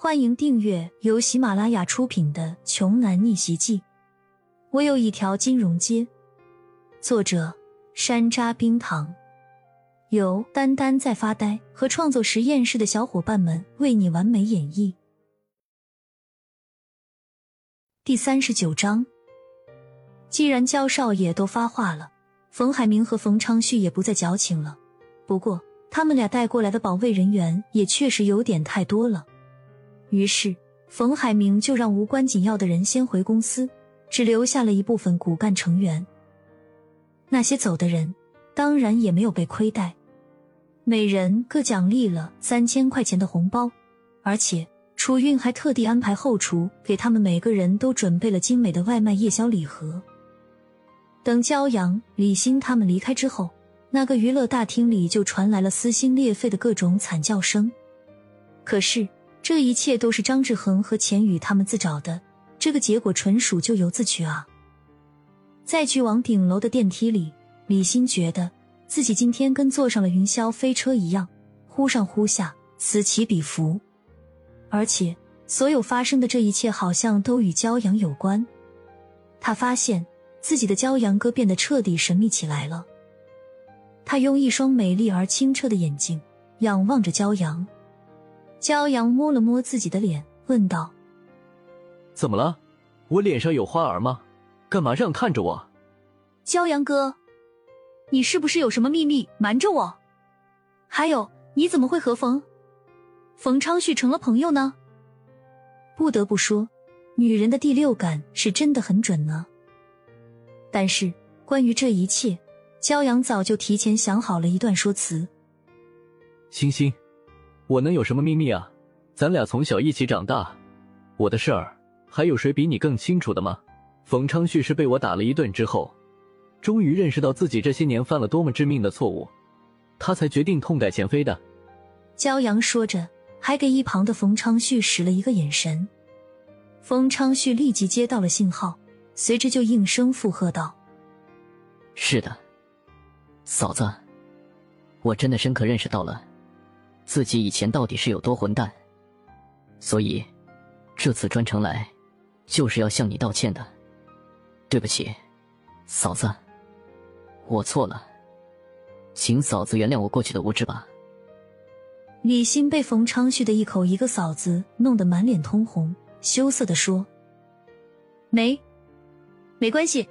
欢迎订阅由喜马拉雅出品的《穷男逆袭记》。我有一条金融街。作者：山楂冰糖，由丹丹在发呆和创作实验室的小伙伴们为你完美演绎。第三十九章。既然焦少爷都发话了，冯海明和冯昌旭也不再矫情了。不过，他们俩带过来的保卫人员也确实有点太多了。于是，冯海明就让无关紧要的人先回公司，只留下了一部分骨干成员。那些走的人当然也没有被亏待，每人各奖励了三千块钱的红包，而且楚韵还特地安排后厨给他们每个人都准备了精美的外卖夜宵礼盒。等焦阳、李欣他们离开之后，那个娱乐大厅里就传来了撕心裂肺的各种惨叫声。可是。这一切都是张志恒和钱宇他们自找的，这个结果纯属咎由自取啊！在去往顶楼的电梯里，李欣觉得自己今天跟坐上了云霄飞车一样，忽上忽下，此起彼伏。而且，所有发生的这一切好像都与骄阳有关。他发现自己的骄阳哥变得彻底神秘起来了。他用一双美丽而清澈的眼睛仰望着骄阳。骄阳摸了摸自己的脸，问道：“怎么了？我脸上有花儿吗？干嘛这样看着我？”骄阳哥，你是不是有什么秘密瞒着我？还有，你怎么会和冯冯昌旭成了朋友呢？不得不说，女人的第六感是真的很准呢。但是关于这一切，骄阳早就提前想好了一段说辞。星星。我能有什么秘密啊？咱俩从小一起长大，我的事儿还有谁比你更清楚的吗？冯昌旭是被我打了一顿之后，终于认识到自己这些年犯了多么致命的错误，他才决定痛改前非的。骄阳说着，还给一旁的冯昌旭使了一个眼神。冯昌旭立即接到了信号，随之就应声附和道：“是的，嫂子，我真的深刻认识到了。”自己以前到底是有多混蛋，所以这次专程来就是要向你道歉的。对不起，嫂子，我错了，请嫂子原谅我过去的无知吧。李欣被冯昌旭的一口一个嫂子弄得满脸通红，羞涩的说：“没，没关系，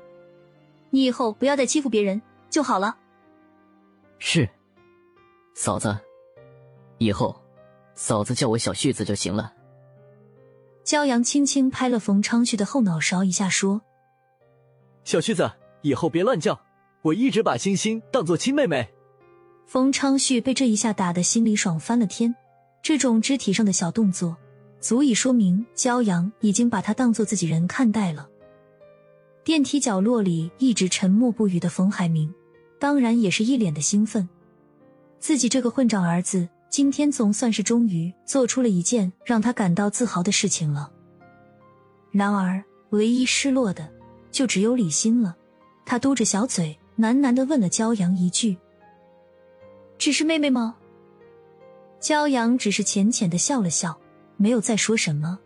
你以后不要再欺负别人就好了。”是，嫂子。以后，嫂子叫我小旭子就行了。骄阳轻轻拍了冯昌旭的后脑勺一下，说：“小旭子，以后别乱叫，我一直把星星当做亲妹妹。”冯昌旭被这一下打的心里爽翻了天，这种肢体上的小动作，足以说明骄阳已经把他当做自己人看待了。电梯角落里一直沉默不语的冯海明，当然也是一脸的兴奋，自己这个混账儿子。今天总算是终于做出了一件让他感到自豪的事情了。然而，唯一失落的就只有李欣了。他嘟着小嘴，喃喃的问了骄阳一句：“只是妹妹吗？”骄阳只是浅浅的笑了笑，没有再说什么。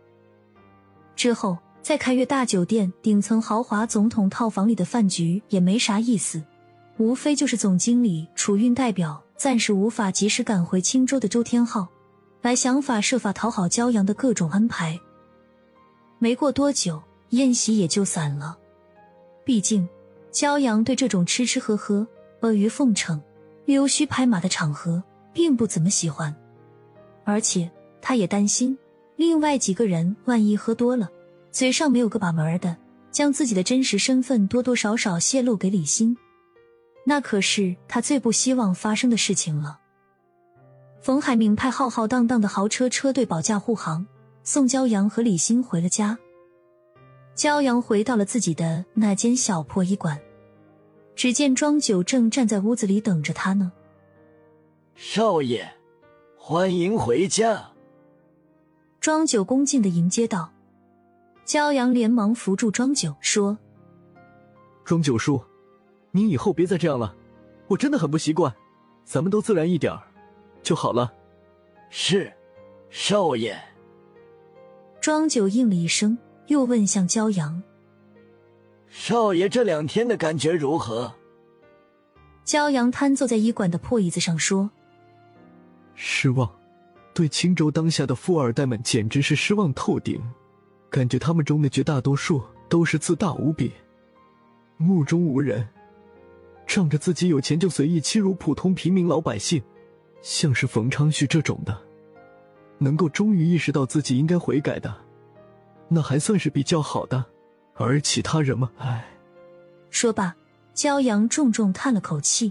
之后，在凯悦大酒店顶层豪华总统套房里的饭局也没啥意思，无非就是总经理楚运代表。暂时无法及时赶回青州的周天浩，来想法设法讨好骄阳的各种安排。没过多久，宴席也就散了。毕竟，骄阳对这种吃吃喝喝、阿谀奉承、溜须拍马的场合并不怎么喜欢，而且他也担心另外几个人万一喝多了，嘴上没有个把门的，将自己的真实身份多多少少泄露给李欣。那可是他最不希望发生的事情了。冯海明派浩浩荡荡的豪车车队保驾护航，送骄阳和李欣回了家。骄阳回到了自己的那间小破医馆，只见庄九正站在屋子里等着他呢。少爷，欢迎回家。庄九恭敬的迎接道。骄阳连忙扶住庄九，说：“庄九叔。”您以后别再这样了，我真的很不习惯。咱们都自然一点就好了。是，少爷。庄九应了一声，又问向骄阳：“少爷这两天的感觉如何？”骄阳瘫坐在医馆的破椅子上说：“失望，对青州当下的富二代们简直是失望透顶。感觉他们中的绝大多数都是自大无比，目中无人，仗着自己有钱就随意欺辱普通平民老百姓。像是冯昌旭这种的，能够终于意识到自己应该悔改的，那还算是比较好的。而其他人嘛，唉。”说罢。骄阳重重叹了口气。